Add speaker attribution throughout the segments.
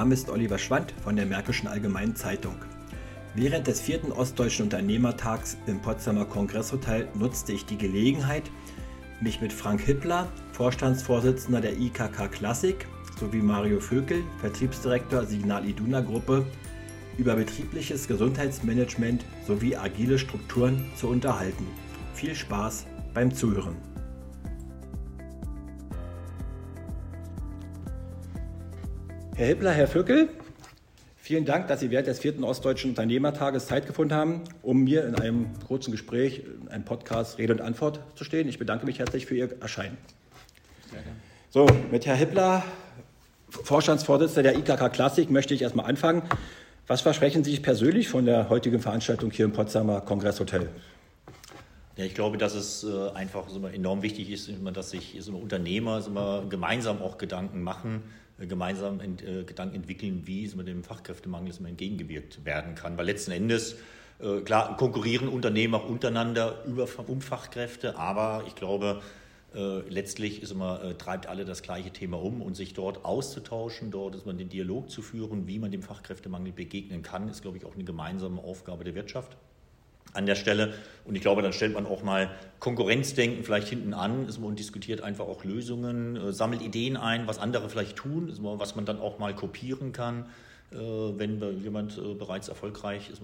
Speaker 1: Name ist Oliver Schwand von der Märkischen Allgemeinen Zeitung. Während des vierten Ostdeutschen Unternehmertags im Potsdamer Kongresshotel nutzte ich die Gelegenheit, mich mit Frank Hippler, Vorstandsvorsitzender der IKK Klassik, sowie Mario Vökel, Vertriebsdirektor Signal Iduna Gruppe, über betriebliches Gesundheitsmanagement sowie agile Strukturen zu unterhalten. Viel Spaß beim Zuhören. Herr Hippler, Herr Vöckel, vielen Dank, dass Sie während des vierten Ostdeutschen Unternehmertages Zeit gefunden haben, um mir in einem kurzen Gespräch, in einem Podcast Rede und Antwort zu stehen. Ich bedanke mich herzlich für Ihr Erscheinen. So, mit Herrn Hippler, Vorstandsvorsitzender der IKK Klassik, möchte ich erstmal anfangen. Was versprechen Sie sich persönlich von der heutigen Veranstaltung hier im Potsdamer Kongresshotel?
Speaker 2: Ja, ich glaube, dass es äh, einfach enorm wichtig ist, dass sich Unternehmer gemeinsam auch Gedanken machen gemeinsam ent, äh, Gedanken entwickeln, wie es mit dem Fachkräftemangel entgegengewirkt werden kann. Weil letzten Endes, äh, klar, konkurrieren Unternehmen auch untereinander über, um Fachkräfte, aber ich glaube, äh, letztlich ist immer, äh, treibt alle das gleiche Thema um und sich dort auszutauschen, dort ist man den Dialog zu führen, wie man dem Fachkräftemangel begegnen kann, ist, glaube ich, auch eine gemeinsame Aufgabe der Wirtschaft an der Stelle. Und ich glaube, dann stellt man auch mal Konkurrenzdenken vielleicht hinten an und diskutiert einfach auch Lösungen, äh, sammelt Ideen ein, was andere vielleicht tun, was man dann auch mal kopieren kann, äh, wenn jemand äh, bereits erfolgreich ist,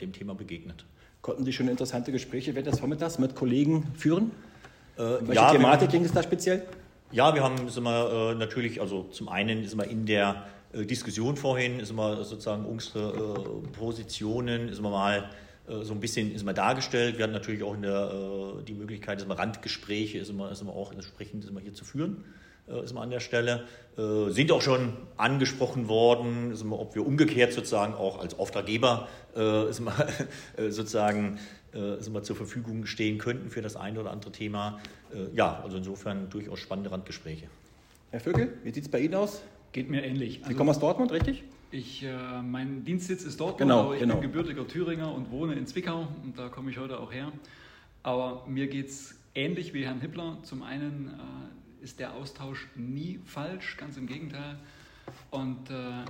Speaker 2: dem Thema begegnet.
Speaker 1: Konnten Sie schon interessante Gespräche während des Vormittags mit Kollegen führen? Welche ja, Thematik ging es da speziell?
Speaker 2: Ja, wir haben sind wir, natürlich, also zum einen sind wir in der Diskussion vorhin, ist immer sozusagen unsere Positionen, ist immer mal so ein bisschen ist immer dargestellt. Wir hatten natürlich auch der, äh, die Möglichkeit, dass man Randgespräche ist immer, ist immer auch entsprechend ist immer hier zu führen, äh, ist immer an der Stelle. Sind auch schon angesprochen worden, ist immer, ob wir umgekehrt sozusagen auch als Auftraggeber ist immer, sozusagen ist immer zur Verfügung stehen könnten für das eine oder andere Thema. Ja, also insofern durchaus spannende Randgespräche.
Speaker 1: Herr Vögel, wie sieht es bei Ihnen aus?
Speaker 3: Geht mir ähnlich.
Speaker 1: Sie also, kommen aus Dortmund, richtig?
Speaker 3: Ich, äh, mein Dienstsitz ist Dortmund,
Speaker 1: genau,
Speaker 3: aber ich
Speaker 1: genau.
Speaker 3: bin gebürtiger Thüringer und wohne in Zwickau und da komme ich heute auch her. Aber mir geht es ähnlich wie Herrn Hippler. Zum einen äh, ist der Austausch nie falsch, ganz im Gegenteil. Und äh,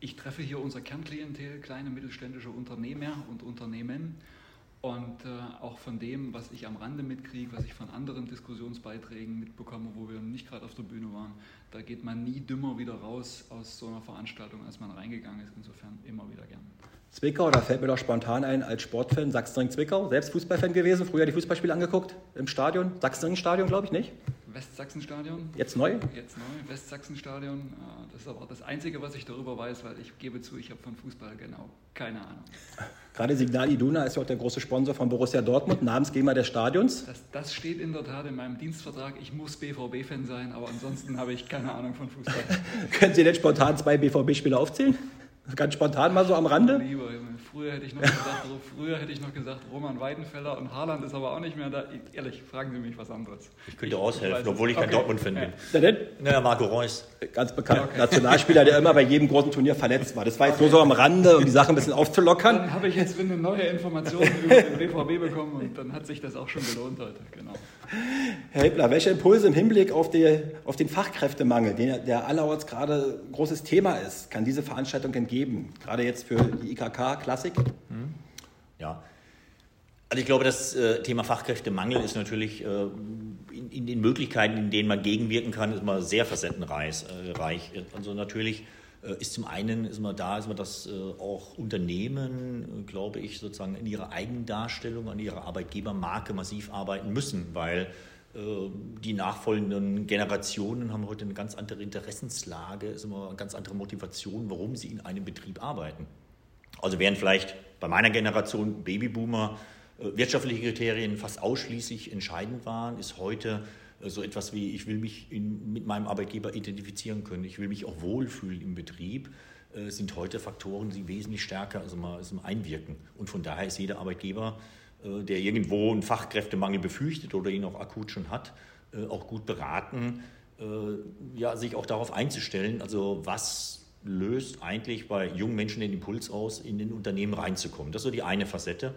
Speaker 3: ich treffe hier unser Kernklientel, kleine mittelständische Unternehmer und Unternehmen. Und äh, auch von dem, was ich am Rande mitkriege, was ich von anderen Diskussionsbeiträgen mitbekomme, wo wir nicht gerade auf der Bühne waren, da geht man nie dümmer wieder raus aus so einer Veranstaltung, als man reingegangen ist. Insofern immer wieder gern.
Speaker 1: Zwickau, da fällt mir doch spontan ein, als Sportfan, Sachsenring-Zwickau, selbst Fußballfan gewesen, früher die Fußballspiele angeguckt im Stadion, Sachsenring-Stadion, glaube ich, nicht?
Speaker 3: Westsachsenstadion.
Speaker 1: Jetzt neu?
Speaker 3: Jetzt neu, Westsachsenstadion. Äh, das ist aber das Einzige, was ich darüber weiß, weil ich gebe zu, ich habe von Fußball genau keine Ahnung.
Speaker 1: Gerade Signal Iduna ist ja auch der große Sponsor von Borussia Dortmund, Namensgeber des Stadions.
Speaker 3: Das, das steht in der Tat in meinem Dienstvertrag. Ich muss BVB-Fan sein, aber ansonsten habe ich keine Ahnung von Fußball.
Speaker 1: Können Sie denn spontan zwei BVB-Spieler aufzählen? Ganz spontan mal so am Rande?
Speaker 3: Lieber, früher hätte ich noch gesagt, früher hätte ich noch gesagt Roman Weidenfeller und Haaland ist aber auch nicht mehr da. Ehrlich, fragen Sie mich was anderes.
Speaker 2: Ich könnte aushelfen, obwohl ich kein okay. Dortmund-Fan ja. bin.
Speaker 1: Na denn?
Speaker 2: Naja, Marco Reus.
Speaker 1: Ganz bekannt. Okay. Nationalspieler, der immer bei jedem großen Turnier verletzt war. Das war jetzt okay. nur so am Rande, um die Sache ein bisschen aufzulockern.
Speaker 3: Dann habe ich jetzt eine neue Information über den BVB bekommen und dann hat sich das auch schon gelohnt heute. Genau.
Speaker 1: Herr Hippler, welche Impulse im Hinblick auf, die, auf den Fachkräftemangel, den, der allerorts gerade großes Thema ist, kann diese Veranstaltung entgeben? Gerade jetzt für die IKK Klassik? Hm.
Speaker 2: Ja. Also ich glaube, das äh, Thema Fachkräftemangel ist natürlich äh, in, den Möglichkeiten, in denen man gegenwirken kann, ist immer sehr facettenreich. Äh, also natürlich ist zum einen ist man da, ist man, dass äh, auch Unternehmen, glaube ich, sozusagen in ihrer Eigendarstellung, an ihrer Arbeitgebermarke massiv arbeiten müssen, weil äh, die nachfolgenden Generationen haben heute eine ganz andere Interessenslage, ist immer eine ganz andere Motivation, warum sie in einem Betrieb arbeiten. Also während vielleicht bei meiner Generation Babyboomer wirtschaftliche Kriterien fast ausschließlich entscheidend waren, ist heute so etwas wie, ich will mich in, mit meinem Arbeitgeber identifizieren können, ich will mich auch wohlfühlen im Betrieb, äh, sind heute Faktoren, die wesentlich stärker also mal, also einwirken. Und von daher ist jeder Arbeitgeber, äh, der irgendwo einen Fachkräftemangel befürchtet oder ihn auch akut schon hat, äh, auch gut beraten, äh, ja, sich auch darauf einzustellen, also was löst eigentlich bei jungen Menschen den Impuls aus, in den Unternehmen reinzukommen. Das ist so die eine Facette.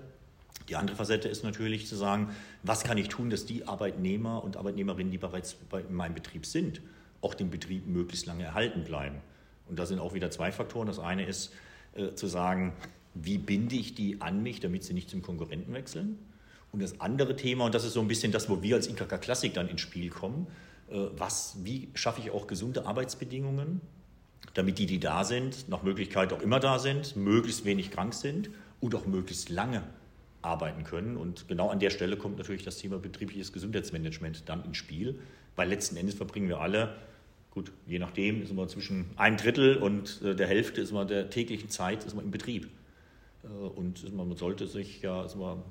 Speaker 2: Die andere Facette ist natürlich zu sagen, was kann ich tun, dass die Arbeitnehmer und Arbeitnehmerinnen, die bereits in meinem Betrieb sind, auch den Betrieb möglichst lange erhalten bleiben. Und da sind auch wieder zwei Faktoren. Das eine ist äh, zu sagen, wie binde ich die an mich, damit sie nicht zum Konkurrenten wechseln? Und das andere Thema, und das ist so ein bisschen das, wo wir als IKK Klassik dann ins Spiel kommen, äh, was, wie schaffe ich auch gesunde Arbeitsbedingungen, damit die, die da sind, nach Möglichkeit auch immer da sind, möglichst wenig krank sind und auch möglichst lange arbeiten können. Und genau an der Stelle kommt natürlich das Thema betriebliches Gesundheitsmanagement dann ins Spiel, weil letzten Endes verbringen wir alle, gut, je nachdem, ist immer zwischen einem Drittel und äh, der Hälfte ist immer der täglichen Zeit ist immer im Betrieb. Äh, und man sollte sich ja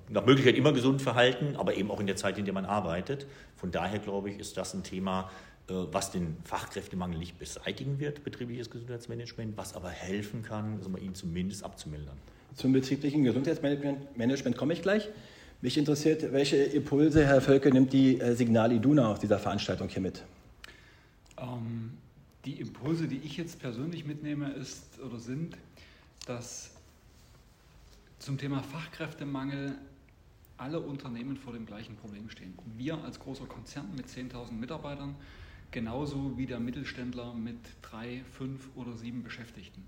Speaker 2: nach Möglichkeit immer gesund verhalten, aber eben auch in der Zeit, in der man arbeitet. Von daher glaube ich, ist das ein Thema, äh, was den Fachkräftemangel nicht beseitigen wird, betriebliches Gesundheitsmanagement, was aber helfen kann, ihn zumindest abzumildern.
Speaker 1: Zum betrieblichen Gesundheitsmanagement komme ich gleich. Mich interessiert, welche Impulse, Herr Völke, nimmt die äh, Signal Iduna aus dieser Veranstaltung hier mit?
Speaker 3: Ähm, die Impulse, die ich jetzt persönlich mitnehme, ist oder sind, dass zum Thema Fachkräftemangel alle Unternehmen vor dem gleichen Problem stehen. Wir als großer Konzern mit 10.000 Mitarbeitern, genauso wie der Mittelständler mit drei, fünf oder sieben Beschäftigten.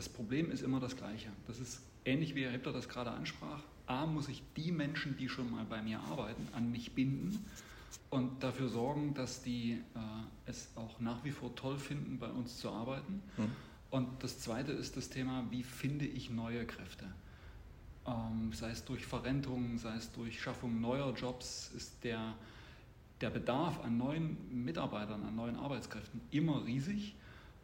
Speaker 3: Das Problem ist immer das gleiche. Das ist ähnlich wie Herr Hippler das gerade ansprach. A, muss ich die Menschen, die schon mal bei mir arbeiten, an mich binden und dafür sorgen, dass die äh, es auch nach wie vor toll finden, bei uns zu arbeiten. Mhm. Und das Zweite ist das Thema, wie finde ich neue Kräfte? ähm, sei es durch Verrentung, sei es durch Schaffung neuer Jobs, ist der, der Bedarf an neuen Mitarbeitern, an neuen Arbeitskräften immer riesig.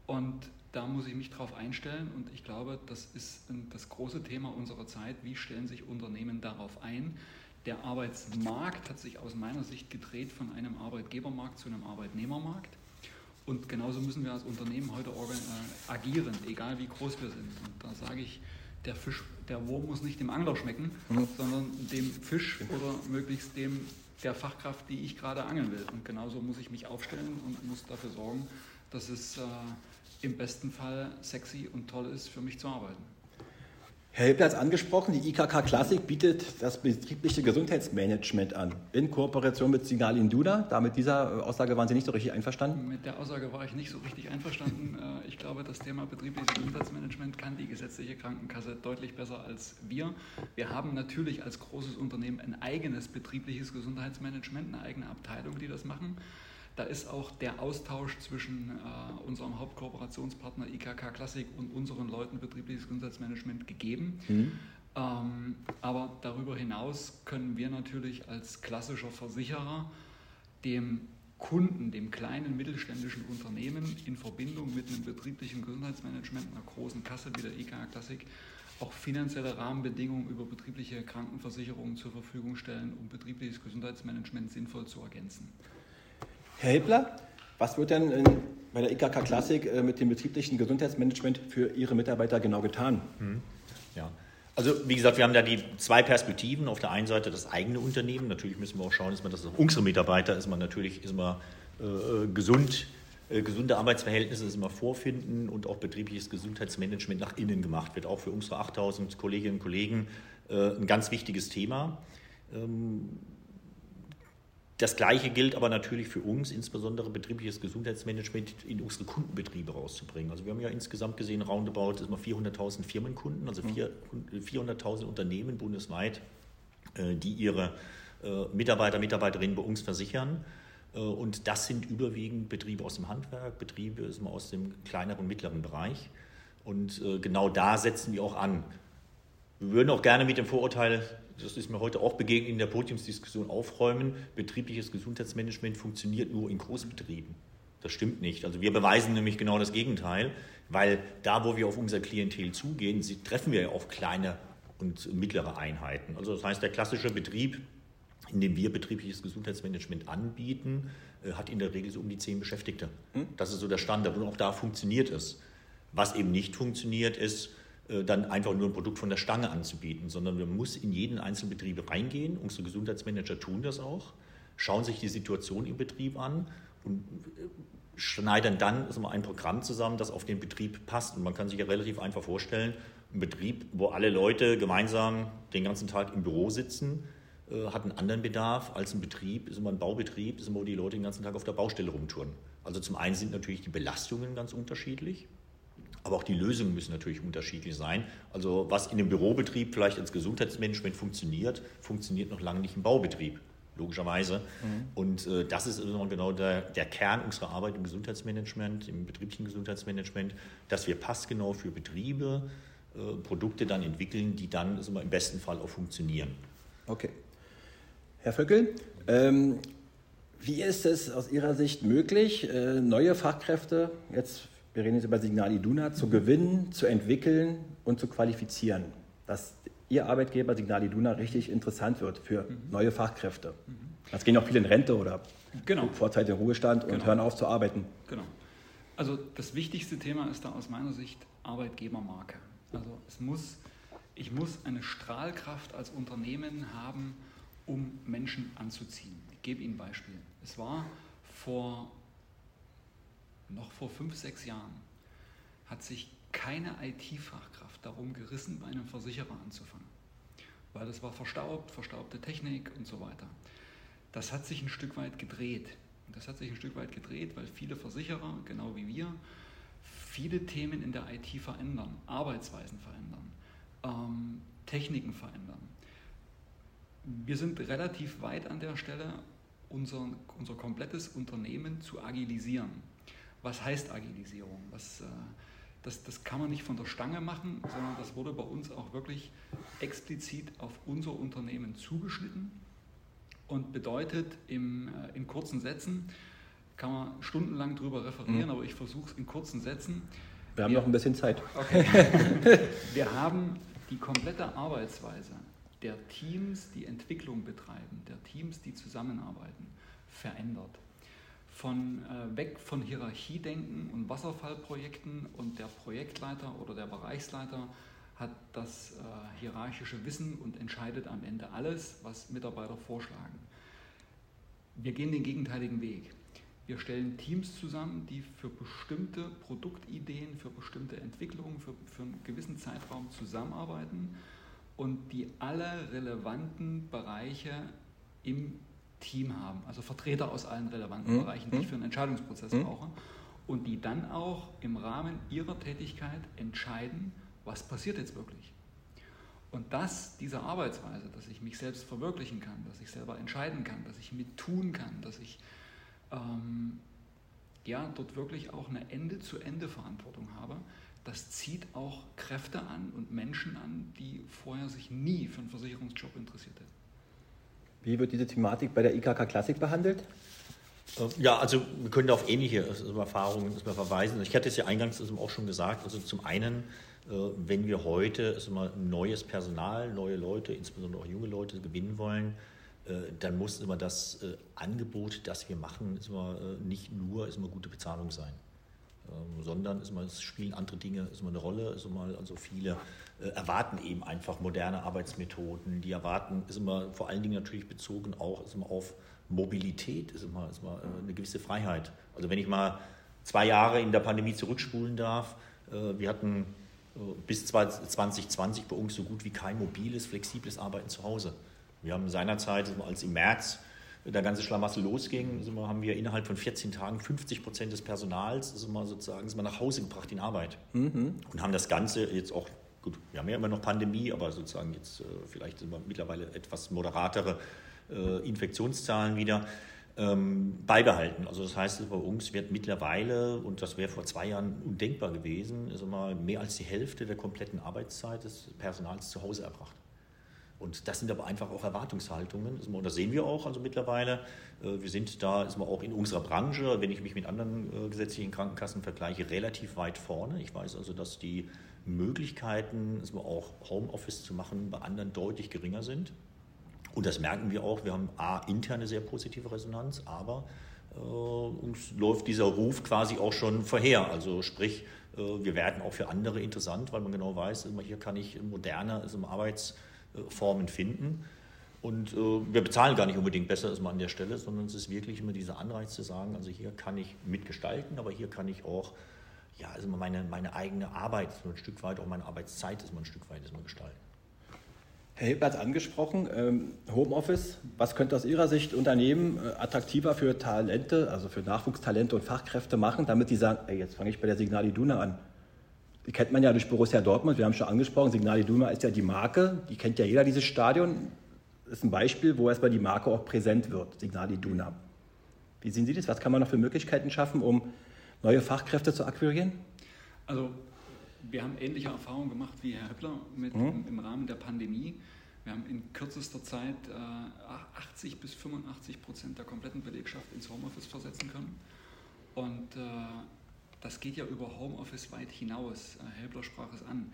Speaker 3: Und da muss ich mich drauf einstellen. Und ich glaube, das ist das große Thema unserer Zeit. Wie stellen sich Unternehmen darauf ein? Der Arbeitsmarkt hat sich aus meiner Sicht gedreht von einem Arbeitgebermarkt zu einem Arbeitnehmermarkt. Und genauso müssen wir als Unternehmen heute äh, agieren, egal wie groß wir sind. Und da sage ich, der Fisch, der Wurm muss nicht dem Angler schmecken, mhm. sondern dem Fisch oder möglichst dem der Fachkraft, die ich gerade angeln will. Und genauso muss ich mich aufstellen und muss dafür sorgen, dass es äh, im besten Fall sexy und toll ist, für mich zu arbeiten.
Speaker 1: Herr Hippler hat es angesprochen, die IKK Classic bietet das betriebliche Gesundheitsmanagement an, in Kooperation mit Signal Induna. Da mit dieser Aussage waren Sie nicht so richtig einverstanden?
Speaker 3: Mit der Aussage war ich nicht so richtig einverstanden. Äh, ich glaube, das Thema betriebliches Gesundheitsmanagement kann die gesetzliche Krankenkasse deutlich besser als wir. Wir haben natürlich als großes Unternehmen ein eigenes betriebliches Gesundheitsmanagement, eine eigene Abteilung, die das machen. Da ist auch der Austausch zwischen äh, unserem Hauptkooperationspartner IKK Classic und unseren Leuten betriebliches Gesundheitsmanagement gegeben. Mhm. Ähm, aber darüber hinaus können wir natürlich als klassischer Versicherer dem Kunden, dem kleinen mittelständischen Unternehmen in Verbindung mit einem betrieblichen Gesundheitsmanagement, einer großen Kasse wie der IKK Classic, auch finanzielle Rahmenbedingungen über betriebliche Krankenversicherungen zur Verfügung stellen, um betriebliches Gesundheitsmanagement sinnvoll zu ergänzen.
Speaker 1: Herr Hippler, was wird denn in, bei der IKK Classic äh, mit dem betrieblichen Gesundheitsmanagement für Ihre Mitarbeiter genau getan?
Speaker 2: Hm. Ja. Also wie gesagt, wir haben da die zwei Perspektiven. Auf der einen Seite das eigene Unternehmen. Natürlich müssen wir auch schauen, dass man das unsere Mitarbeiter ist man natürlich ist man äh, gesund, äh, gesunde Arbeitsverhältnisse ist immer vorfinden und auch betriebliches Gesundheitsmanagement nach innen gemacht wird. Auch für unsere 8000 Kolleginnen und Kollegen äh, ein ganz wichtiges Thema. Ähm, das Gleiche gilt aber natürlich für uns, insbesondere betriebliches Gesundheitsmanagement in unsere Kundenbetriebe rauszubringen. Also wir haben ja insgesamt gesehen, roundabout ist mal 400.000 Firmenkunden, also 400.000 Unternehmen bundesweit, äh, die ihre äh, Mitarbeiter, Mitarbeiterinnen bei uns versichern. Äh, und das sind überwiegend Betriebe aus dem Handwerk, Betriebe aus dem kleineren mittleren Bereich. Und genau da setzen wir auch an. Wir würden auch gerne mit dem Vorurteil das ist mir heute auch begegnet in der Podiumsdiskussion, aufräumen. Betriebliches Gesundheitsmanagement funktioniert nur in Großbetrieben. Das stimmt nicht. Also wir beweisen nämlich genau das Gegenteil, weil da, wo wir auf unser Klientel zugehen, treffen wir ja auf kleine und mittlere Einheiten. Also das heißt, der klassische Betrieb, in dem wir betriebliches Gesundheitsmanagement anbieten, äh, hat in der Regel so um die zehn Beschäftigte. Hm? Das ist so der Standard und auch da funktioniert es. Was eben nicht funktioniert, ist, dann einfach nur ein Produkt von der Stange anzubieten, sondern man muss in jeden einzelnen Betrieb reingehen. Unsere Gesundheitsmanager tun das auch, schauen sich die Situation im Betrieb an und äh, schneidern dann ein Programm zusammen, das auf den Betrieb passt. Und man kann sich ja relativ einfach vorstellen, ein Betrieb, wo alle Leute gemeinsam den ganzen Tag im Büro sitzen, äh, hat einen anderen Bedarf als ein Betrieb, ist immer ein Baubetrieb, ist immer, wo die Leute den ganzen Tag auf der Baustelle rumtouren. Also zum einen sind natürlich die Belastungen ganz unterschiedlich Aber auch die Lösungen müssen natürlich unterschiedlich sein. Also was in einem Bürobetrieb vielleicht als Gesundheitsmanagement funktioniert, funktioniert noch lange nicht im Baubetrieb logischerweise. Mhm. Und äh, das ist immer genau der, der, Kern unserer Arbeit im Gesundheitsmanagement, im betrieblichen Gesundheitsmanagement, dass wir passgenau für Betriebe äh, Produkte dann entwickeln, die dann also im besten Fall auch funktionieren.
Speaker 1: Okay. Herr Vöckel, ähm, wie ist es aus Ihrer Sicht möglich, äh, neue Fachkräfte, jetzt wir reden jetzt über Signal Iduna, zu gewinnen, zu entwickeln und zu qualifizieren? Dass Ihr Arbeitgeber Signal Iduna richtig interessant wird für mhm. neue Fachkräfte. Mhm. Jetzt gehen auch viele in Rente oder genau. vorzeitigen Ruhestand und genau. hören auf zu arbeiten.
Speaker 3: Genau. Also das wichtigste Thema ist da aus meiner Sicht Arbeitgebermarke. Also es muss, ich muss eine Strahlkraft als Unternehmen haben, um Menschen anzuziehen. Ich gebe Ihnen ein Beispiel. Es war vor noch vor fünf, sechs Jahren hat sich keine IT-Fachkraft darum gerissen, bei einem Versicherer anzufangen. Weil das war verstaubt, verstaubte Technik und so weiter. Das hat sich ein Stück weit gedreht. Das hat sich ein Stück weit gedreht, weil viele Versicherer, genau wie wir, viele Themen in der IT verändern, Arbeitsweisen verändern, ähm, Techniken verändern. Wir sind relativ weit an der Stelle, unser, unser komplettes Unternehmen zu agilisieren. Was heißt Agilisierung? Was, äh, das, das kann man nicht von der Stange machen, sondern das wurde bei uns auch wirklich explizit auf unser Unternehmen zugeschnitten und bedeutet im, äh, in kurzen Sätzen, kann man stundenlang drüber referieren, mhm. aber ich versuche es in kurzen Sätzen.
Speaker 1: Wir haben wir, noch ein bisschen Zeit.
Speaker 3: Okay. wir haben die komplette Arbeitsweise der Teams, die Entwicklung betreiben, der Teams, die zusammenarbeiten, verändert von äh, weg von Hierarchiedenken und Wasserfallprojekten und der Projektleiter oder der Bereichsleiter hat das äh, hierarchische Wissen und entscheidet am Ende alles, was Mitarbeiter vorschlagen. Wir gehen den gegenteiligen Weg. Wir stellen Teams zusammen, die für bestimmte Produktideen, für bestimmte Entwicklungen, für, für einen gewissen Zeitraum zusammenarbeiten und die alle relevanten Bereiche im Team haben, also Vertreter aus allen relevanten mhm. Bereichen, die ich mhm. für einen Entscheidungsprozess mhm. brauche und die dann auch im Rahmen ihrer Tätigkeit entscheiden, was passiert jetzt wirklich. Und das, diese Arbeitsweise, dass ich mich selbst verwirklichen kann, dass ich selber entscheiden kann, dass ich mit tun kann, dass ich ähm, ja, dort wirklich auch eine Ende-zu-Ende-Verantwortung habe, das zieht auch Kräfte an und Menschen an, die vorher sich nie für einen Versicherungsjob interessiert hätten.
Speaker 1: Wie wird diese Thematik bei der IKK Klassik behandelt?
Speaker 2: Äh, ja, also wir können da auf ähnliche Erfahrungen verweisen. Ich hatte es ja eingangs auch schon gesagt. Also zum einen, äh, wenn wir heute neues Personal, neue Leute, insbesondere auch junge Leute gewinnen wollen, äh, dann muss immer das Angebot, das wir machen, nicht nur gute Bezahlung sein. Ähm, sondern ist mal, es spielen andere Dinge ist mal eine Rolle. Ist mal, also viele äh, erwarten eben einfach moderne Arbeitsmethoden. Die erwarten, ist immer vor allen Dingen natürlich bezogen auch ist immer auf Mobilität, ist immer, ist immer äh, eine gewisse Freiheit. Also wenn ich mal zwei Jahre in der Pandemie zurückspulen darf, äh, wir hatten äh, bis 2020 bei uns so gut wie kein mobiles, flexibles Arbeiten zu Hause. Wir haben seinerzeit, als im März der ganze Schlamassel losging, sind wir, haben wir innerhalb von 14 Tagen 50 Prozent des Personals sind wir sozusagen sind wir nach Hause gebracht in Arbeit mhm. und haben das Ganze jetzt auch gut, wir haben ja immer noch Pandemie, aber sozusagen jetzt äh, vielleicht sind wir mittlerweile etwas moderatere äh, Infektionszahlen wieder ähm, beibehalten. Also das heißt, bei uns wird mittlerweile, und das wäre vor zwei Jahren undenkbar gewesen, immer mehr als die Hälfte der kompletten Arbeitszeit des Personals zu Hause erbracht. Und das sind aber einfach auch Erwartungshaltungen. Und das sehen wir auch also mittlerweile. Äh, wir sind da ist man auch in unserer Branche, wenn ich mich mit anderen äh, gesetzlichen Krankenkassen vergleiche, relativ weit vorne. Ich weiß also, dass die Möglichkeiten, also auch Homeoffice zu machen, bei anderen deutlich geringer sind. Und das merken wir auch. Wir haben A, interne sehr positive Resonanz, aber äh, uns läuft dieser Ruf quasi auch schon vorher. Also sprich, äh, wir werden auch für andere interessant, weil man genau weiß, hier kann ich moderne also Arbeits- Formen finden. Und äh, wir bezahlen gar nicht unbedingt besser als man an der Stelle, sondern es ist wirklich immer dieser Anreiz zu sagen, also hier kann ich mitgestalten, aber hier kann ich auch, ja, also meine, meine eigene Arbeit, so ein Stück weit, auch meine Arbeitszeit ist mal ein Stück weit ist mal gestalten.
Speaker 1: Herr Hilbert hat angesprochen, ähm, Homeoffice, was könnte aus Ihrer Sicht Unternehmen äh, attraktiver für Talente, also für Nachwuchstalente und Fachkräfte machen, damit sie sagen, ey, jetzt fange ich bei der Signal Iduna an. Die kennt man ja durch Borussia Dortmund, wir haben schon angesprochen, Signal Iduna ist ja die Marke, die kennt ja jeder, dieses Stadion. Das ist ein Beispiel, wo erstmal die Marke auch präsent wird, Signal Iduna. Wie sehen Sie das? Was kann man noch für Möglichkeiten schaffen, um neue Fachkräfte zu akquirieren?
Speaker 3: Also wir haben ähnliche Erfahrungen gemacht wie Herr Höppler mit, mhm. im, im, Rahmen der Pandemie. Wir haben in kürzester Zeit äh, 80 bis 85 Prozent der kompletten Belegschaft ins Homeoffice versetzen können. Und äh, das geht ja über Homeoffice weit hinaus. Herr Höppler sprach es an.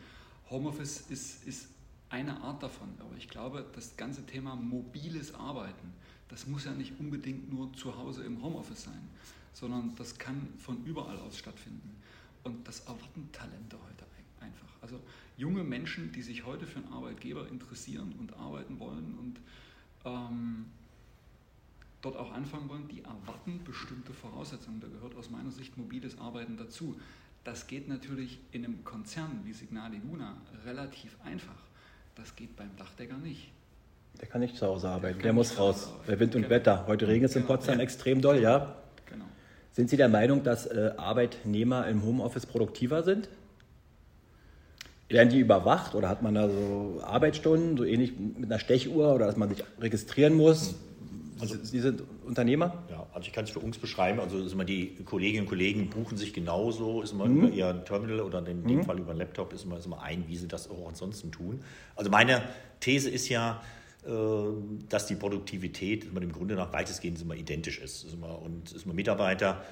Speaker 3: Homeoffice ist, ist eine Art davon, aber ich glaube, das ganze Thema mobiles Arbeiten, das muss ja nicht unbedingt nur zu Hause im Homeoffice sein, sondern das kann von überall aus stattfinden. Und das erwarten Talente heute einfach. Also junge Menschen, die sich heute für einen Arbeitgeber interessieren und arbeiten wollen und ähm, dort auch anfangen wollen, die erwarten bestimmte Voraussetzungen. Da gehört aus meiner Sicht mobiles Arbeiten dazu. Das geht natürlich in einem Konzern wie Signal Iduna relativ einfach. Das geht beim Dachdecker nicht.
Speaker 1: Der kann nicht zu Hause arbeiten, der, der muss raus. Bei Wind und genau. Wetter. Heute regnet es in genau. Potsdam ja. extrem doll, ja? Genau. Sind Sie der Meinung, dass äh, Arbeitnehmer im Homeoffice produktiver sind? Werden die überwacht oder hat man da so Arbeitsstunden, so ähnlich mit einer Stechuhr oder dass man sich registrieren muss? Also, Sie sind Unternehmer?
Speaker 2: Ja, also ich kann es für uns beschreiben. Also ist immer die Kolleginnen und Kollegen buchen sich genauso, ist immer mhm. über ihr Terminal oder in dem mhm. Fall über einen Laptop, ist immer, ist immer ein, wie sie das auch ansonsten tun. Also meine These ist ja, äh, dass die Produktivität dem Grunde nach weitestgehend immer identisch ist. und ist immer Mitarbeiter,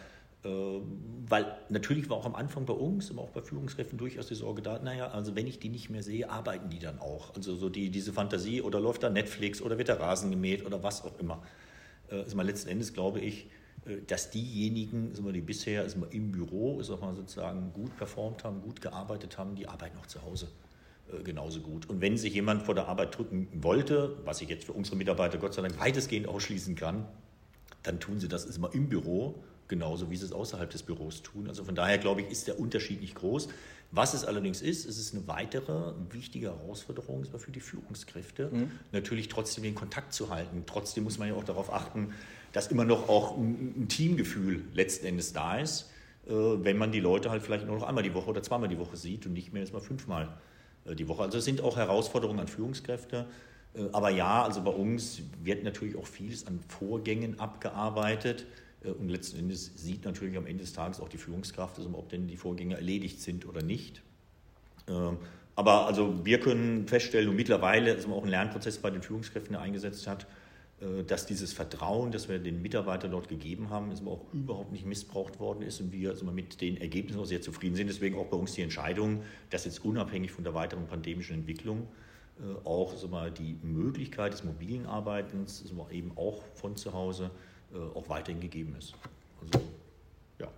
Speaker 2: weil natürlich war auch am Anfang bei uns, immer auch bei Führungskräften durchaus die Sorge da, naja, also wenn ich die nicht mehr sehe, arbeiten die dann auch. Also so die, diese Fantasie oder läuft da Netflix oder wird der Rasen gemäht oder was auch immer. Äh, ist mal letzten Endes glaube ich, dass diejenigen, die bisher im Büro sozusagen gut performt haben, gut gearbeitet haben, die arbeiten auch zu Hause. Äh, genauso gut. Und wenn sich jemand vor der Arbeit drücken wollte, was ich jetzt für unsere Mitarbeiter Gott sei Dank weitestgehend ausschließen kann, dann tun sie das immer im Büro, genauso wie sie es außerhalb des Büros tun. Also von daher glaube ich, ist der Unterschied nicht groß. Was es allerdings ist, es ist eine weitere wichtige Herausforderung für die Führungskräfte, mhm. natürlich trotzdem den Kontakt zu halten. Trotzdem muss man ja auch darauf achten, dass immer noch auch ein Teamgefühl letzten Endes da ist, äh, wenn man die Leute halt vielleicht nur noch einmal die Woche oder zweimal die Woche sieht und nicht mehr erst mal fünfmal äh, die Woche. Also es sind auch Herausforderungen an Führungskräfte. Äh, aber ja, also bei uns wird natürlich auch vieles an Vorgängen abgearbeitet. Äh, und letzten Endes sieht natürlich am Ende des Tages auch die Führungskraft, also ob denn die Vorgänge erledigt sind oder nicht. Ähm, aber also wir können feststellen, und mittlerweile ist auch ein Lernprozess bei den Führungskräften, der eingesetzt hat, äh, dass dieses Vertrauen, das wir den Mitarbeitern dort gegeben haben, ist auch überhaupt nicht missbraucht worden ist und wir also mit den Ergebnissen auch sehr zufrieden sind. Deswegen auch bei uns die Entscheidung, dass jetzt unabhängig von der weiteren pandemischen Entwicklung äh, auch also mal, die Möglichkeit des mobilen Arbeitens also eben auch von zu Hause auch weiterhin gegeben ist. Also,
Speaker 1: ja.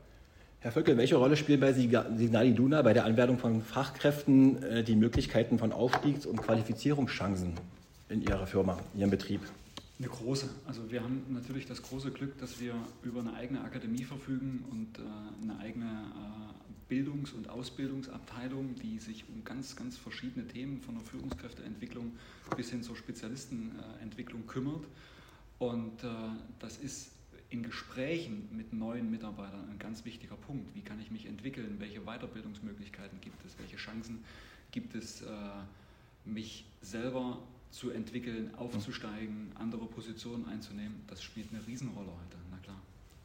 Speaker 1: Herr Völkel, welche Rolle spielen bei Signal Iduna bei der Anwendung von Fachkräften die Möglichkeiten von Aufstiegs- und Qualifizierungschancen in Ihrer Firma, in Ihrem Betrieb?
Speaker 3: Eine große. Also wir haben natürlich das große Glück, dass wir über eine eigene Akademie verfügen und äh, eine eigene äh, Bildungs- und Ausbildungsabteilung, die sich um ganz, ganz verschiedene Themen von der Führungskräfteentwicklung bis hin zur Spezialistenentwicklung kümmert. Und äh, das ist in Gesprächen mit neuen Mitarbeitern ein ganz wichtiger Punkt. Wie kann ich mich entwickeln? Welche Weiterbildungsmöglichkeiten gibt es? Welche Chancen gibt es, äh, mich selber zu entwickeln, aufzusteigen, andere Positionen einzunehmen, das spielt eine Riesenrolle heute, na klar.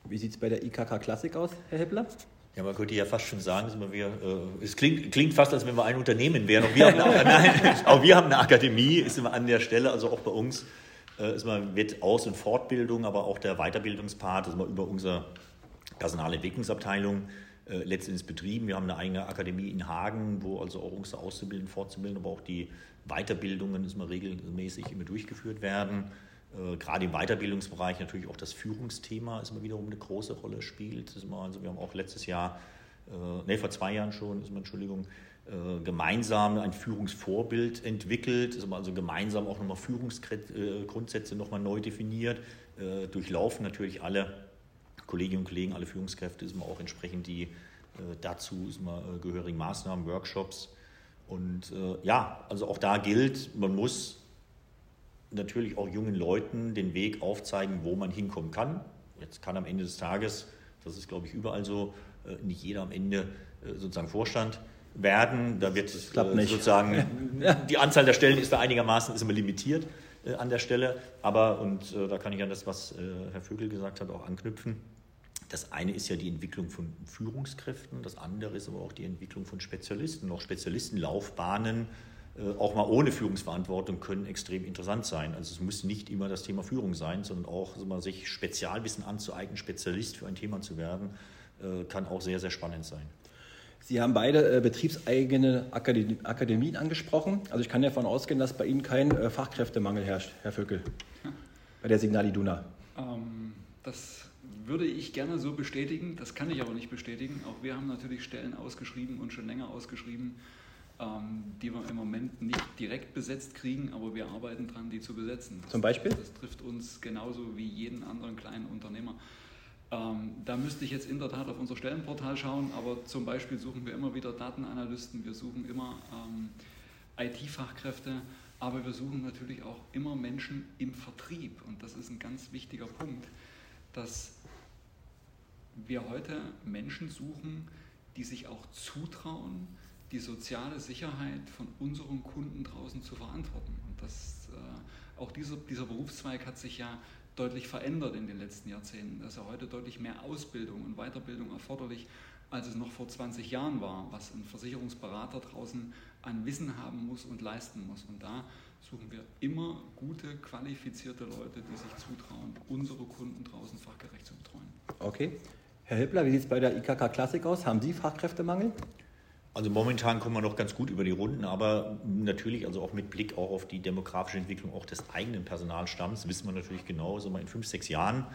Speaker 1: Wie sieht es bei der IKK Klassik aus, Herr Heppler?
Speaker 2: Ja, man könnte ja fast schon sagen, wir, äh, es klingt, klingt, fast, als wenn wir ein Unternehmen wären. Auch wir haben eine, nein, auch wir haben eine Akademie, ist immer an der Stelle, also auch bei uns äh, ist man, wird Aus- und Fortbildung, aber auch der Weiterbildungspart, also über unsere Personalentwicklungsabteilung äh, letztendlich betrieben. Wir haben eine eigene Akademie in Hagen, wo also auch unsere Auszubildenden, Fortzubilden, aber auch die Weiterbildungen ist mal regelmäßig immer durchgeführt werden. Äh, gerade im Weiterbildungsbereich natürlich auch das Führungsthema ist immer wiederum eine große Rolle spielt. Ist also wir haben auch letztes Jahr, äh, nee, vor zwei Jahren schon, ist mal, Entschuldigung, äh, gemeinsam ein Führungsvorbild entwickelt, also gemeinsam auch nochmal Führungsgrundsätze nochmal neu definiert, äh, durchlaufen natürlich alle Kolleginnen und Kollegen, alle Führungskräfte, ist immer auch entsprechend die äh, dazu ist äh, gehörigen Maßnahmen, Workshops. Und äh, ja, also auch da gilt, man muss natürlich auch jungen Leuten den Weg aufzeigen, wo man hinkommen kann. Jetzt kann am Ende des Tages, das ist glaube ich überall so, äh, nicht jeder am Ende äh, sozusagen Vorstand werden. Da wird sozusagen die Anzahl der Stellen ist da einigermaßen ist immer limitiert äh, an der Stelle. Aber, und äh, da kann ich an das, was äh, Herr Vögel gesagt hat, auch anknüpfen. Das eine ist ja die Entwicklung von Führungskräften, das andere ist aber auch die Entwicklung von Spezialisten. Auch Spezialistenlaufbahnen, äh, auch mal ohne Führungsverantwortung, können extrem interessant sein. Also es muss nicht immer das Thema Führung sein, sondern auch mal sich Spezialwissen anzueignen, Spezialist für ein Thema zu werden, äh, kann auch sehr, sehr spannend sein.
Speaker 1: Sie haben beide äh, betriebseigene Akademie, Akademien angesprochen. Also ich kann davon ausgehen, dass bei Ihnen kein äh, Fachkräftemangel herrscht, Herr Vöckel, bei der Signal Iduna.
Speaker 3: Ähm, das würde ich gerne so bestätigen, das kann ich aber nicht bestätigen. Auch wir haben natürlich Stellen ausgeschrieben und schon länger ausgeschrieben, ähm, die wir im Moment nicht direkt besetzt kriegen, aber wir arbeiten dran, die zu besetzen.
Speaker 1: Zum Beispiel?
Speaker 3: Das trifft uns genauso wie jeden anderen kleinen Unternehmer. Ähm, da müsste ich jetzt in der Tat auf unser Stellenportal schauen, aber zum Beispiel suchen wir immer wieder Datenanalysten, wir suchen immer ähm, IT-Fachkräfte, aber wir suchen natürlich auch immer Menschen im Vertrieb. Und das ist ein ganz wichtiger Punkt, dass wir heute Menschen suchen, die sich auch zutrauen, die soziale Sicherheit von unseren Kunden draußen zu verantworten. Und das, äh, auch dieser, dieser Berufszweig hat sich ja deutlich verändert in den letzten Jahrzehnten. Da ist ja heute deutlich mehr Ausbildung und Weiterbildung erforderlich, als es noch vor 20 Jahren war, was ein Versicherungsberater draußen an Wissen haben muss und leisten muss. Und da suchen wir immer gute, qualifizierte Leute, die sich zutrauen, unsere Kunden draußen fachgerecht zu betreuen.
Speaker 1: Okay. Herr Hippler, wie sieht es bei der IKK Klassik aus? Haben Sie Fachkräftemangel?
Speaker 2: Also momentan kommen wir noch ganz gut über die Runden, aber natürlich, also auch mit Blick auch auf die demografische Entwicklung auch des eigenen Personalstamms, wissen wir natürlich genau, so mal in fünf, sechs Jahren,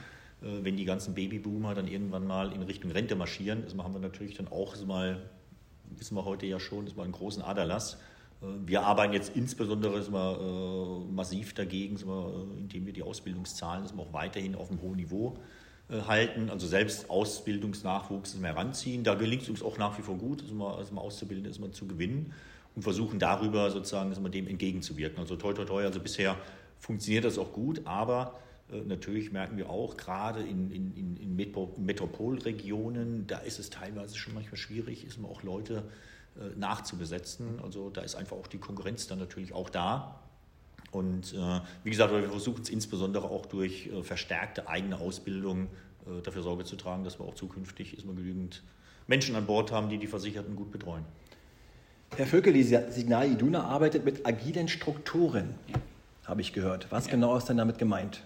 Speaker 2: äh, wenn die ganzen Babyboomer dann irgendwann mal in Richtung Rente marschieren, also haben wir natürlich dann auch so mal, wissen wir heute ja schon, das mal einen großen Aderlass. Äh, wir arbeiten jetzt insbesondere mal, äh, massiv dagegen, indem wir die Ausbildungszahlen auch weiterhin auf einem hohen Niveau halten, also selbst Ausbildungsnachwuchs heranziehen. Da gelingt es uns auch nach wie vor gut, also mal, also mal auszubilden, ist mal zu gewinnen und versuchen darüber sozusagen also dem entgegenzuwirken. Also toi toi toi, also bisher funktioniert das auch gut, aber äh, natürlich merken wir auch, gerade in, in, in Metropolregionen, da ist es teilweise schon manchmal schwierig, ist man auch Leute äh, nachzubesetzen. Also da ist einfach auch die Konkurrenz dann natürlich auch da. Und äh, wie gesagt, wir versuchen es insbesondere auch durch äh, verstärkte eigene Ausbildung äh, dafür Sorge zu tragen, dass wir auch zukünftig erstmal genügend Menschen an Bord haben, die die Versicherten gut betreuen.
Speaker 1: Herr Vöckel, die Signal Iduna arbeitet mit agilen Strukturen, habe ich gehört. Was ja. genau ist denn damit gemeint?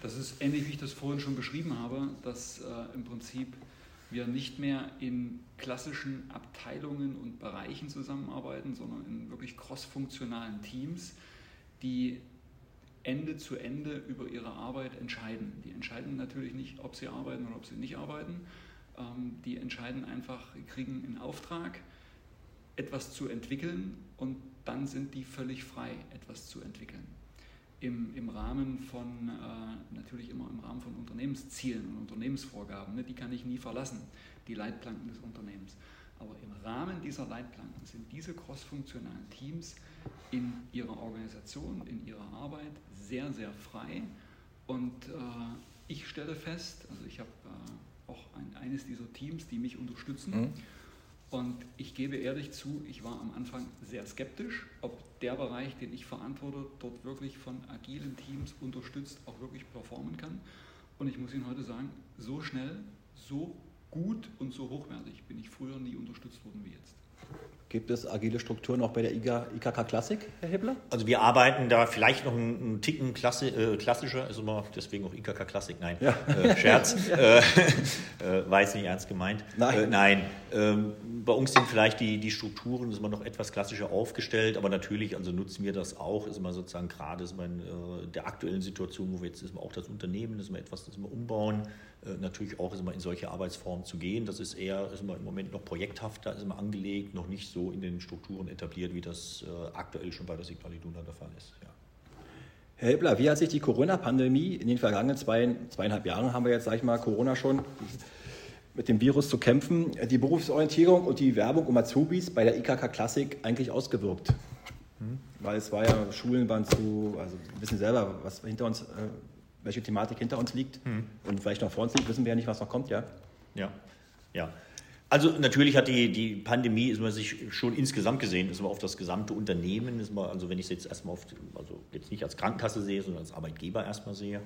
Speaker 3: Das ist ähnlich, wie ich das vorhin schon beschrieben habe, dass äh, im Prinzip wir nicht mehr in klassischen Abteilungen und Bereichen zusammenarbeiten, sondern in wirklich crossfunktionalen Teams die Ende zu Ende über ihre Arbeit entscheiden. Die entscheiden natürlich nicht, ob sie arbeiten oder ob sie nicht arbeiten. Ähm, die entscheiden einfach, kriegen einen Auftrag, etwas zu entwickeln und dann sind die völlig frei, etwas zu entwickeln. Im, im Rahmen von, äh, natürlich immer im Rahmen von Unternehmenszielen und Unternehmensvorgaben, ne, die kann ich nie verlassen, die Leitplanken des Unternehmens. Aber im Rahmen dieser Leitplanken sind diese crossfunktionalen Teams in ihrer Organisation, in ihrer Arbeit sehr, sehr frei. Und äh, ich stelle fest, also ich habe äh, auch ein, eines dieser Teams, die mich unterstützen. Mhm. Und ich gebe ehrlich zu, ich war am Anfang sehr skeptisch, ob der Bereich, den ich verantworte, dort wirklich von agilen Teams unterstützt, auch wirklich performen kann. Und ich muss Ihnen heute sagen, so schnell, so gut und so hochwertig bin ich früher nie unterstützt worden wie jetzt.
Speaker 1: Gibt es agile Strukturen auch bei der IKK Klassik, Herr Hebler?
Speaker 2: Also wir arbeiten da vielleicht noch einen, einen Ticken Klassi äh, klassischer, also mal deswegen auch IKK Klassik, nein, ja. äh, Scherz, äh, äh, war jetzt nicht ernst gemeint. Nein. Äh, nein. Ähm, bei uns sind vielleicht die, die Strukturen ist immer noch etwas klassischer aufgestellt, aber natürlich also nutzen wir das auch, ist immer sozusagen gerade ist in äh, der aktuellen Situation, wo wir jetzt ist auch das Unternehmen, ist mal etwas, das wir umbauen, natürlich auch ist immer in solche Arbeitsformen zu gehen. Das ist eher ist immer im Moment noch projekthafter, ist immer angelegt, noch nicht so so in den Strukturen etabliert, wie das äh, aktuell schon bei der Signal Iduna der Fall ist. Ja.
Speaker 1: Herr Hebler, wie hat sich die Corona-Pandemie in den vergangenen zwei, zweieinhalb Jahren, haben wir jetzt, sage ich mal, Corona schon, mit dem Virus zu kämpfen, die Berufsorientierung und die Werbung um Azubis bei der IKK Klassik eigentlich ausgewirkt? Hm? Weil es war ja, Schulen waren zu, also wir wissen selber, was hinter uns, äh, welche Thematik hinter uns liegt hm. und vielleicht noch vor uns liegt, wissen wir ja nicht, was noch kommt, ja?
Speaker 2: Ja, ja. Also natürlich hat die, die Pandemie, ist man sich schon insgesamt gesehen, ist man auf das gesamte Unternehmen, ist man, also wenn ich es jetzt erstmal auf, also jetzt nicht als Krankenkasse sehe, sondern als Arbeitgeber erstmal sehe,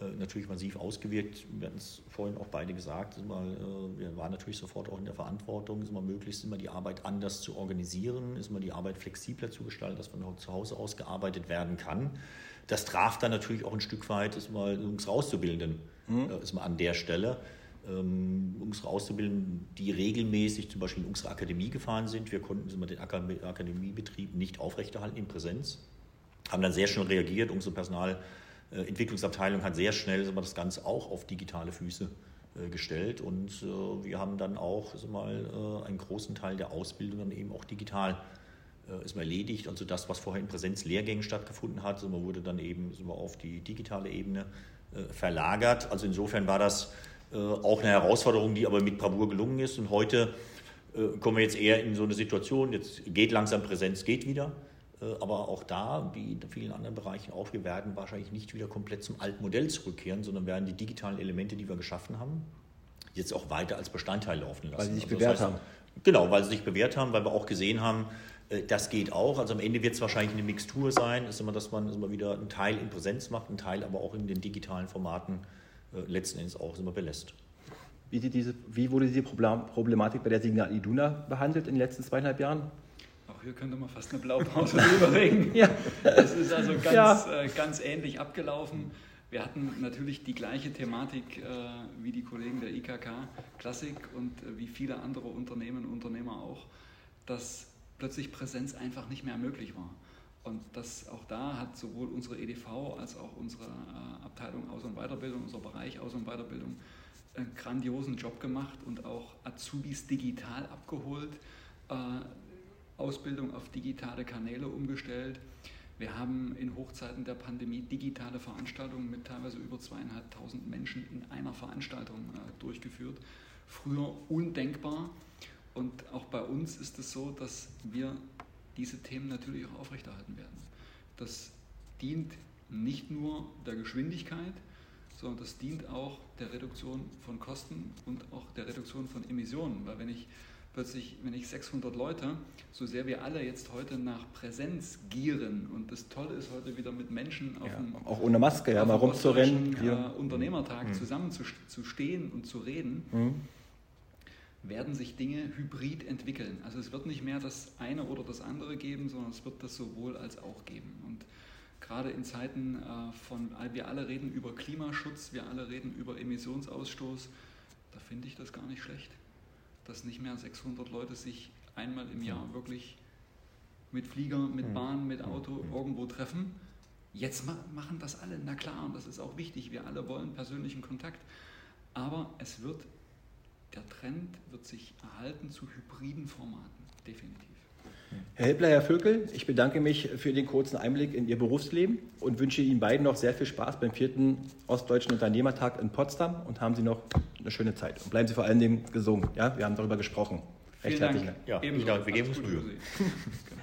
Speaker 2: äh, natürlich massiv ausgewirkt. Wir hatten es vorhin auch beide gesagt, äh, wir waren natürlich sofort auch in der Verantwortung, ist mal möglichst immer die Arbeit anders zu organisieren, ist mal die Arbeit flexibler zu gestalten, dass von zu Hause aus gearbeitet werden kann. Das traf dann natürlich auch ein Stück weit, ist mal unsere Auszubildenden, mhm. ist mal an der Stelle ähm, unsere Auszubildenden, die regelmäßig zum Beispiel in unsere Akademie gefahren sind. Wir konnten den Akademiebetrieb nicht aufrechterhalten in Präsenz, haben dann sehr schnell reagiert. Unsere Personalentwicklungsabteilung hat sehr schnell das Ganze auch auf digitale Füße äh, gestellt und äh, wir haben dann auch mal, äh, einen großen Teil der Ausbildung dann eben auch digital ist mal erledigt. Also das, was vorher in Präsenzlehrgängen stattgefunden hat, wurde dann eben auf die digitale Ebene verlagert. Also insofern war das auch eine Herausforderung, die aber mit Bravour gelungen ist. Und heute äh, kommen wir jetzt eher in so eine Situation, jetzt geht langsam Präsenz, geht wieder. Äh, aber auch da, wie in vielen anderen Bereichen auch, wir werden wahrscheinlich nicht wieder komplett zum alten Modell zurückkehren, sondern werden die digitalen Elemente, die wir geschaffen haben, jetzt auch weiter als Bestandteil laufen lassen.
Speaker 1: Weil sie sich also bewährt heißt, haben.
Speaker 2: Genau, weil sie sich bewährt haben, weil wir auch gesehen haben, das geht auch. Also am Ende wird es wahrscheinlich eine Mixtur sein, ist immer, dass man immer wieder einen Teil in Präsenz macht, einen Teil aber auch in den digitalen Formaten äh, letzten Endes auch immer belässt.
Speaker 1: Wie, diese, wie, wurde diese Problematik bei der Signal Iduna behandelt in den letzten zweieinhalb Jahren?
Speaker 3: Auch hier könnte man fast eine Blaupause überlegen. ja. Das ist also ganz, ja. äh, ganz ähnlich abgelaufen. Wir hatten natürlich die gleiche Thematik äh, wie die Kollegen der IKK Klassik und äh, wie viele andere Unternehmen und Unternehmer auch, dass plötzlich Präsenz einfach nicht mehr möglich war. Und das auch da hat sowohl unsere EDV als auch unsere äh, Abteilung Aus- und Weiterbildung, unser Bereich Aus- und Weiterbildung einen grandiosen Job gemacht und auch Azubis digital abgeholt, äh, Ausbildung auf digitale Kanäle umgestellt. Wir haben in Hochzeiten der Pandemie digitale Veranstaltungen mit teilweise über zweieinhalbtausend Menschen in einer Veranstaltung äh, durchgeführt. Früher undenkbar. Und auch bei uns ist es so, dass wir diese Themen natürlich auch aufrechterhalten werden. Das dient nicht nur der Geschwindigkeit, sondern das dient auch der Reduktion von Kosten und auch der Reduktion von Emissionen. Weil wenn ich plötzlich, wenn ich 600 Leute, so sehr wir alle jetzt heute nach Präsenz gieren und das Tolle ist heute wieder mit Menschen auf ja,
Speaker 1: dem, auch ohne Maske, ja, mal rumzurennen,
Speaker 3: äh, Unternehmertag mhm. zusammen zu, zu, stehen und zu reden. Mhm werden sich Dinge hybrid entwickeln. Also es wird nicht mehr das eine oder das andere geben, sondern es wird das sowohl als auch geben. Und gerade in Zeiten äh, von, wir alle reden über Klimaschutz, wir alle reden über Emissionsausstoß, da finde ich das gar nicht schlecht, dass nicht mehr 600 Leute sich einmal im Jahr wirklich mit Flieger, mit mhm. Bahn, mit mhm. Auto irgendwo treffen. Jetzt machen das alle, na klar, und das ist auch wichtig, wir alle wollen persönlichen Kontakt. Aber es wird der Trend wird sich erhalten zu hybriden Formaten, definitiv.
Speaker 1: Herr Hippler, Herr Vökel, ich bedanke mich für den kurzen Einblick in Ihr Berufsleben und wünsche Ihnen beiden noch sehr viel Spaß beim vierten Ostdeutschen Unternehmertag in Potsdam und haben Sie noch eine schöne Zeit. Und bleiben Sie vor allem gesungen. Ja, wir haben darüber gesprochen.
Speaker 2: Recht herzlichen Dank. Ja, ich danke. Wir geben uns Mühe.